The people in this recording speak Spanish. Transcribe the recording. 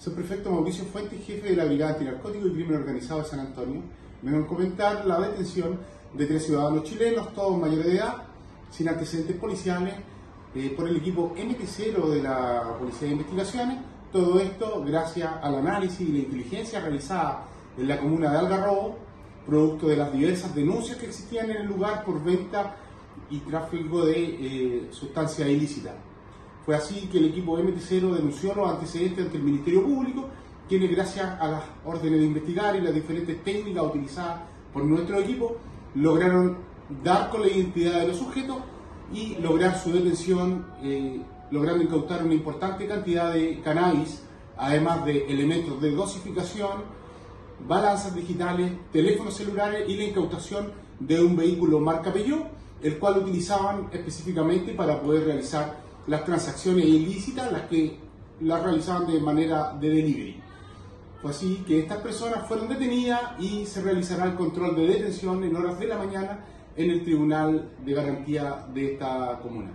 Subprefecto Mauricio Fuentes, jefe de la Brigada Antinarcótico y Crimen Organizado de San Antonio, me van a comentar la detención de tres ciudadanos chilenos, todos mayores de edad, sin antecedentes policiales, eh, por el equipo MT0 de la Policía de Investigaciones. Todo esto gracias al análisis y la inteligencia realizada en la comuna de Algarrobo, producto de las diversas denuncias que existían en el lugar por venta y tráfico de eh, sustancias ilícitas. Fue así que el equipo MT0 denunció los antecedentes ante el Ministerio Público, quienes gracias a las órdenes de investigar y las diferentes técnicas utilizadas por nuestro equipo, lograron dar con la identidad de los sujetos y lograr su detención, eh, logrando incautar una importante cantidad de cannabis, además de elementos de dosificación, balanzas digitales, teléfonos celulares y la incautación de un vehículo marca Peugeot, el cual utilizaban específicamente para poder realizar las transacciones ilícitas, las que las realizaban de manera de delivery. Fue así que estas personas fueron detenidas y se realizará el control de detención en horas de la mañana en el Tribunal de Garantía de esta comuna.